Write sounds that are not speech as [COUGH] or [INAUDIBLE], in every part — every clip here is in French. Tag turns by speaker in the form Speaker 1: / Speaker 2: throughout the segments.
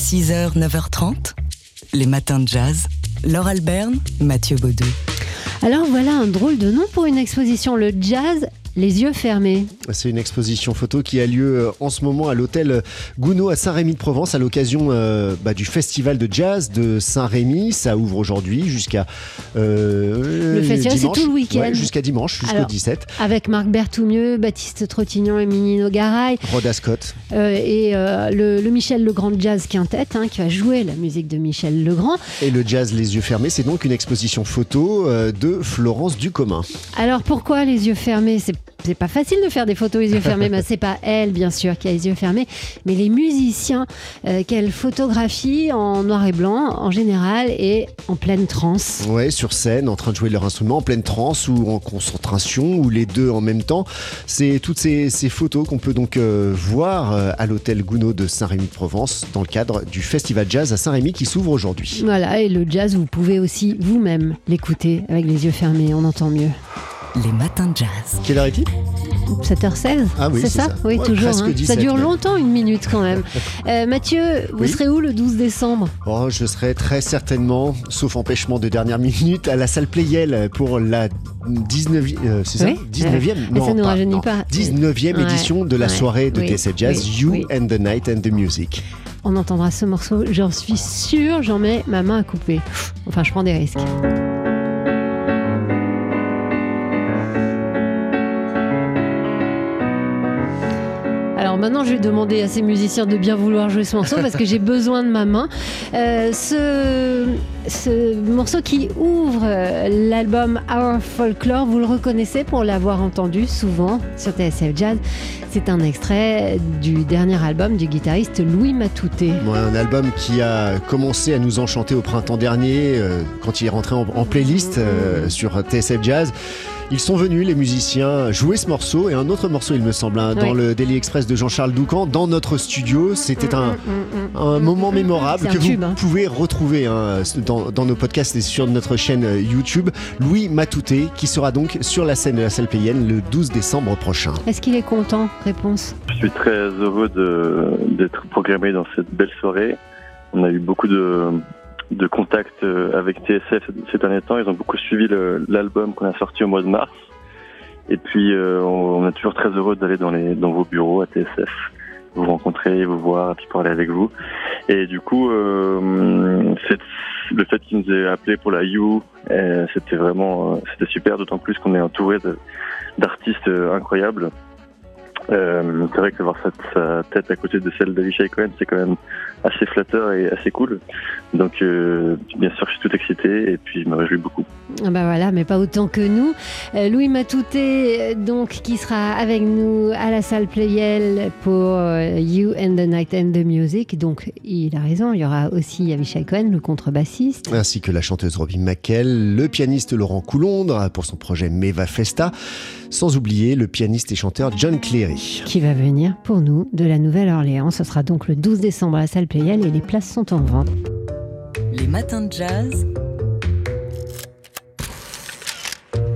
Speaker 1: 6h, 9h30, les matins de jazz. Laure Alberne, Mathieu Baudou.
Speaker 2: Alors voilà un drôle de nom pour une exposition, le jazz les yeux fermés.
Speaker 3: C'est une exposition photo qui a lieu euh, en ce moment à l'hôtel Gounod à Saint-Rémy-de-Provence à l'occasion euh, bah, du festival de jazz de Saint-Rémy. Ça ouvre aujourd'hui jusqu'à
Speaker 2: euh, le festival c'est tout le week-end
Speaker 3: jusqu'à dimanche jusqu'au 17
Speaker 2: avec Marc Berthoumieux, Baptiste Trottignon et Minino Garay,
Speaker 3: Rhoda Scott
Speaker 2: et le, Michel Legrand Jazz Quintet hein, qui va jouer la musique de Michel Legrand.
Speaker 3: Et le jazz les yeux fermés, c'est donc une exposition photo de Florence Ducommun.
Speaker 2: Alors pourquoi les yeux fermés? C'est c'est pas facile de faire des photos les yeux fermés, [LAUGHS] mais c'est pas elle bien sûr qui a les yeux fermés, mais les musiciens euh, qu'elle photographie en noir et blanc en général et en pleine transe.
Speaker 3: Ouais, sur scène, en train de jouer leur instrument, en pleine transe ou en concentration ou les deux en même temps. C'est toutes ces, photos qu'on peut donc euh, voir euh, à l'hôtel Gounod de Saint-Rémy-de-Provence dans le cadre du festival jazz à Saint-Rémy qui s'ouvre aujourd'hui.
Speaker 2: Voilà, et le jazz, vous pouvez aussi vous-même l'écouter avec les yeux fermés, on entend mieux
Speaker 1: les matins de jazz.
Speaker 3: Quelle heure est-il?
Speaker 2: 7h16
Speaker 3: Ah oui,
Speaker 2: c'est ça, Oui, toujours. Hein. ça dure longtemps, une minute quand même. [LAUGHS] Euh, Mathieu, vous serez où le 12 décembre?
Speaker 3: Oh, Je serai très certainement, sauf empêchement de dernière minute, à la salle Playel pour la 19e, euh, c'est ça? 19e
Speaker 2: non, ça nous rajeunit pas.
Speaker 3: 19e édition de la soirée de TSF Jazz, You and the Night and the Music.
Speaker 2: On entendra ce morceau, j'en suis sûre, j'en mets ma main à couper. Enfin, je prends des risques. Maintenant, je vais demander à ces musiciens de bien vouloir jouer ce morceau parce que j'ai besoin de ma main. Euh, ce, ce, morceau qui ouvre euh, l'album Our Folklore, vous le reconnaissez pour l'avoir entendu souvent sur TSF Jazz. C'est un extrait du dernier album du guitariste Louis Matouté.
Speaker 3: un album qui a commencé à nous enchanter au printemps dernier euh, quand il est rentré en, playlist sur TSF Jazz. Ils sont venus, les musiciens, jouer ce morceau et un autre morceau, il me semble, hein, dans le Daily Express de Jean-Charles Doucan, dans notre studio. C'était un, mm, mm, mm, moment mémorable que vous hein. pouvez retrouver hein, dans, nos podcasts et sur notre chaîne euh, YouTube. Louis Matouté, qui sera donc sur la scène de la salle payenne le 12 décembre prochain.
Speaker 2: Est-ce qu'il est content? Réponse.
Speaker 4: Je suis très heureux d'être programmé dans cette belle soirée. On a eu beaucoup de, de contact euh, avec TSF ces derniers temps. Ils ont beaucoup suivi l'album qu'on a sorti au mois de mars. Et puis, euh, on est toujours très heureux d'aller dans, les, dans vos bureaux à TSF, vous rencontrer, vous voir, puis parler avec vous. Et du coup, euh, le fait qu'ils nous aient appelé pour la You, c'était vraiment c'était super, d'autant plus qu'on est entouré d'artistes incroyables. Euh, c'est vrai que voir sa, tête à côté de celle d'Avishai Cohen, c'est quand même assez flatteur et assez cool. Donc, euh, bien sûr, je suis tout excité et puis je me réjouis beaucoup.
Speaker 2: Ah bah voilà, mais pas autant que nous. Euh, Louis Matouté, donc, qui sera avec nous à la salle Playel pour You and the Night and the Music. Donc, il a raison, il y aura aussi Avishai Cohen, le contrebassiste.
Speaker 3: Ainsi que la chanteuse Robin McKell, le pianiste Laurent Coulondre pour son projet Meva Festa. Sans oublier le pianiste et chanteur John Cleary.
Speaker 2: Qui va venir pour nous de la Nouvelle-Orléans. Ce sera donc le 12 décembre à la salle Playel et les places sont en vente.
Speaker 1: Les matins de jazz.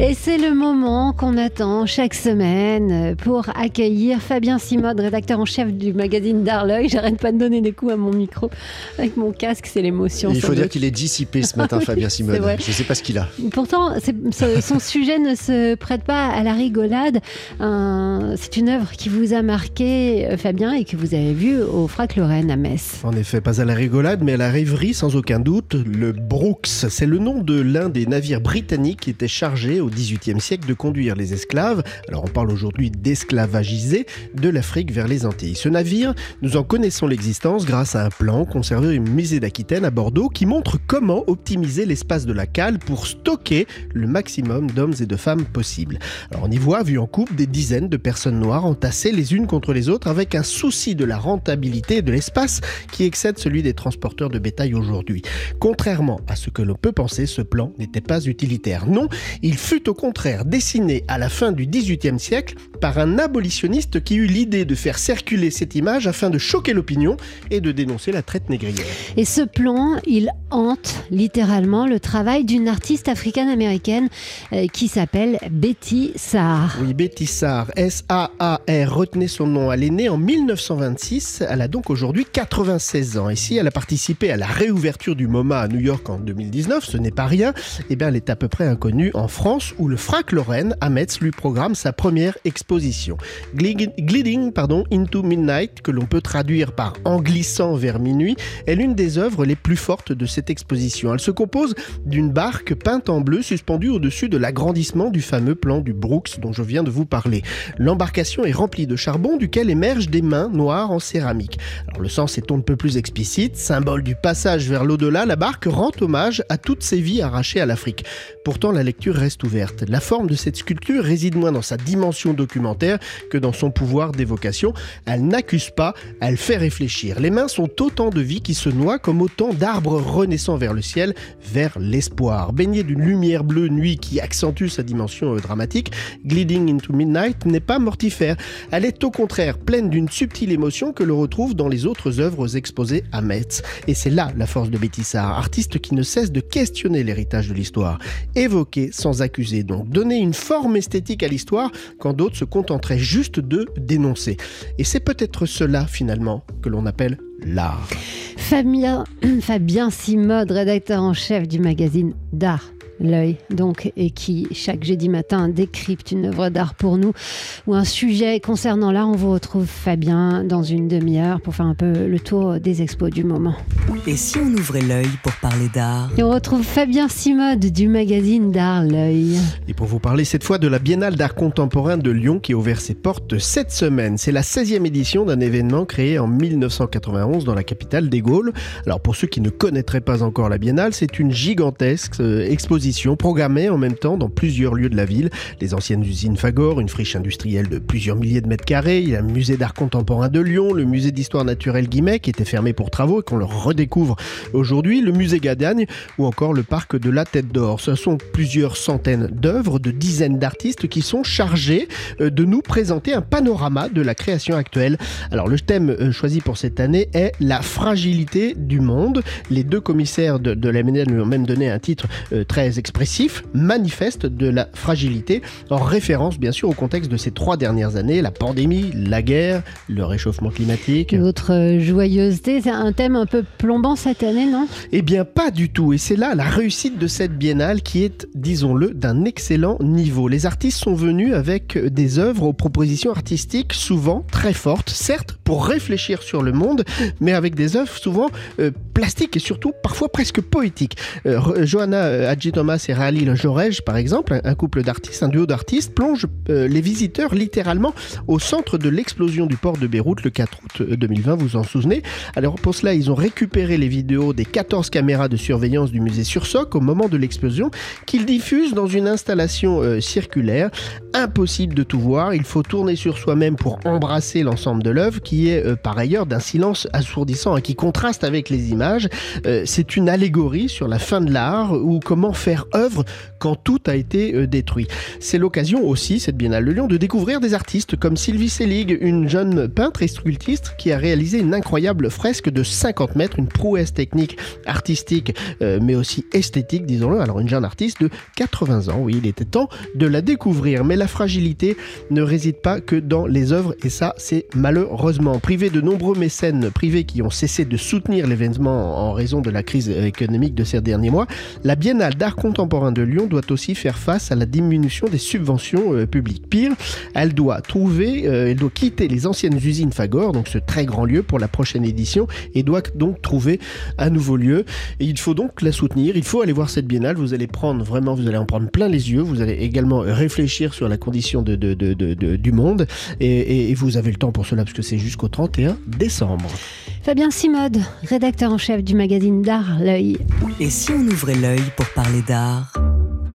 Speaker 2: Et c'est le moment qu'on attend chaque semaine pour accueillir Fabien Simode, rédacteur en chef du magazine Darleuil. J'arrête pas de donner des coups à mon micro avec mon casque, c'est l'émotion.
Speaker 3: Il faut dire qu'il est dissipé ce matin, [LAUGHS] Fabien Simode. Je ne sais pas ce qu'il a.
Speaker 2: Pourtant, son sujet ne se prête pas à la rigolade. c'est une œuvre qui vous a marqué, Fabien, et que vous avez vue au Frac Lorraine à Metz.
Speaker 5: En effet, pas à la rigolade, mais à la rêverie, sans aucun doute. Le Brooks, c'est le nom de l'un des navires britanniques qui était chargé au XVIIIe siècle de conduire les esclaves, alors on parle aujourd'hui d'esclavagisés, de l'Afrique vers les Antilles. Ce navire, nous en connaissons l'existence grâce à un plan conservé au musée d'Aquitaine à Bordeaux qui montre comment optimiser l'espace de la cale pour stocker le maximum d'hommes et de femmes possible. Alors on y voit, vu en coupe, des dizaines de personnes noires entassées les unes contre les autres avec un souci de la rentabilité de l'espace qui excède celui des transporteurs de bétail aujourd'hui. Contrairement à ce que l'on peut penser, ce plan n'était pas utilitaire. Non, il fut fut au contraire dessinée à la fin du XVIIIe siècle par un abolitionniste qui eut l'idée de faire circuler cette image afin de choquer l'opinion et de dénoncer la traite négrière.
Speaker 2: Et ce plan, il hante littéralement le travail d'une artiste africaine-américaine euh, qui s'appelle Betty Saar.
Speaker 5: Oui, Betty Saar, S-A-A-R, retenez son nom. Elle est née en 1926, elle a donc aujourd'hui 96 ans. Et si elle a participé à la réouverture du MoMA à New York en 2019, ce n'est pas rien, eh bien elle est à peu près inconnue en France où le Frank Lorraine à Metz lui programme sa première exposition. Gliding into Midnight, que l'on peut traduire par En glissant vers minuit, est l'une des œuvres les plus fortes de cette exposition. Elle se compose d'une barque peinte en bleu suspendue au-dessus de l'agrandissement du fameux plan du Brooks dont je viens de vous parler. L'embarcation est remplie de charbon duquel émergent des mains noires en céramique. Alors le sens est on ne peut plus explicite, symbole du passage vers l'au-delà, la barque rend hommage à toutes ces vies arrachées à l'Afrique. Pourtant la lecture reste. La forme de cette sculpture réside moins dans sa dimension documentaire que dans son pouvoir d'évocation. Elle n'accuse pas, elle fait réfléchir. Les mains sont autant de vies qui se noient comme autant d'arbres renaissant vers le ciel, vers l'espoir. Baigné d'une lumière bleue nuit qui accentue sa dimension euh, dramatique, Gliding into Midnight n'est pas mortifère. Elle est au contraire pleine d'une subtile émotion que l'on retrouve dans les autres œuvres exposées à Metz. Et c'est là la force de Betty artiste qui ne cesse de questionner l'héritage de l'histoire. Évoquer sans accuser, donc donner une forme esthétique à l'histoire quand d'autres se contenteraient juste de dénoncer. Et c'est peut-être cela finalement que l'on appelle l'art.
Speaker 2: Fabien, [CLEARS THROAT] Fabien Simode, rédacteur en chef du magazine d'art l'œil, donc, et qui chaque jeudi matin décrypte une œuvre d'art pour nous ou un sujet concernant l'art. On vous retrouve Fabien dans une demi-heure pour faire un peu le tour des expos du moment.
Speaker 1: Et si on ouvrait l'œil pour parler d'art?
Speaker 2: Et on retrouve Fabien Simode du magazine d'art L'œil.
Speaker 5: Et pour vous parler cette fois de la Biennale d'art contemporain de Lyon qui a ouvert ses portes cette semaine. C'est la 16e édition d'un événement créé en 1991 dans la capitale des Gaules. Alors pour ceux qui ne connaîtraient pas encore la Biennale, c'est une gigantesque euh, exposition programmée en même temps dans plusieurs lieux de la ville. Les anciennes usines Fagor, une friche industrielle de plusieurs milliers de mètres carrés, le musée d'art contemporain de Lyon, le musée d'histoire naturelle Guimet qui était fermé pour travaux et qu'on le redécouvre aujourd'hui, le musée Gadagne ou encore le parc de la Tête d'Or. Ce sont plusieurs centaines d'œuvres de dizaines d'artistes qui sont chargés euh, de nous présenter un panorama de la création actuelle. Alors le thème euh, choisi pour cette année est la fragilité du monde. Les deux commissaires de, de la MNL lui ont même donné un titre euh, très expressif, manifeste de la fragilité, en référence bien sûr au contexte de ces trois dernières années, la pandémie, la guerre, le réchauffement climatique.
Speaker 2: Votre joyeuseté, c'est un thème un peu plombant cette année, non?
Speaker 5: Eh bien pas du tout, et c'est là la réussite de cette biennale qui est, disons-le, d'un excellent niveau. Les artistes sont venus avec des œuvres aux propositions artistiques souvent très fortes, certes pour réfléchir sur le monde, mais avec des œuvres souvent euh, plastiques et surtout parfois presque poétiques. Euh, Johanna euh, Thomas et Rally Jorej, par exemple, un couple d'artistes, un duo d'artistes, plonge euh, les visiteurs littéralement au centre de l'explosion du port de Beyrouth le 4 août 2020, euh, vous en souvenez. Alors pour cela, ils ont récupéré les vidéos des 14 caméras de surveillance du musée Sursoc au moment de l'explosion qu'ils diffusent dans une installation circulaire. Impossible de tout voir, il faut tourner sur soi-même pour embrasser l'ensemble de l'œuvre qui est par ailleurs d'un silence assourdissant et qui contraste avec les images. C'est une allégorie sur la fin de l'art ou comment faire faire œuvre quand tout a été euh, détruit. C'est l'occasion aussi, cette Biennale de Lyon, de découvrir des artistes comme Sylvie Selig, une jeune peintre et sculptiste qui a réalisé une incroyable fresque de 50 mètres, une prouesse technique, artistique, euh, mais aussi esthétique, disons-le. Alors une jeune artiste de 80 ans, oui, il était temps de la découvrir. Mais la fragilité ne réside pas que dans les œuvres, et ça, c'est malheureusement. Privé de nombreux mécènes privés qui ont cessé de soutenir l'événement en raison de la crise économique de ces derniers mois, la Biennale d'art contemporain de Lyon doit aussi faire face à la diminution des subventions euh, publiques. Pire, elle doit trouver, euh, elle doit quitter les anciennes usines Fagor, donc ce très grand lieu pour la prochaine édition, et doit donc trouver un nouveau lieu. Et il faut donc la soutenir. Il faut aller voir cette biennale. Vous allez prendre vraiment, vous allez en prendre plein les yeux. Vous allez également réfléchir sur la condition du monde, et, et vous avez le temps pour cela parce que c'est jusqu'au 31 décembre.
Speaker 2: Fabien Simode, rédacteur chef du magazine d'art L'œil.
Speaker 1: Et si on ouvrait l'œil pour parler d'art?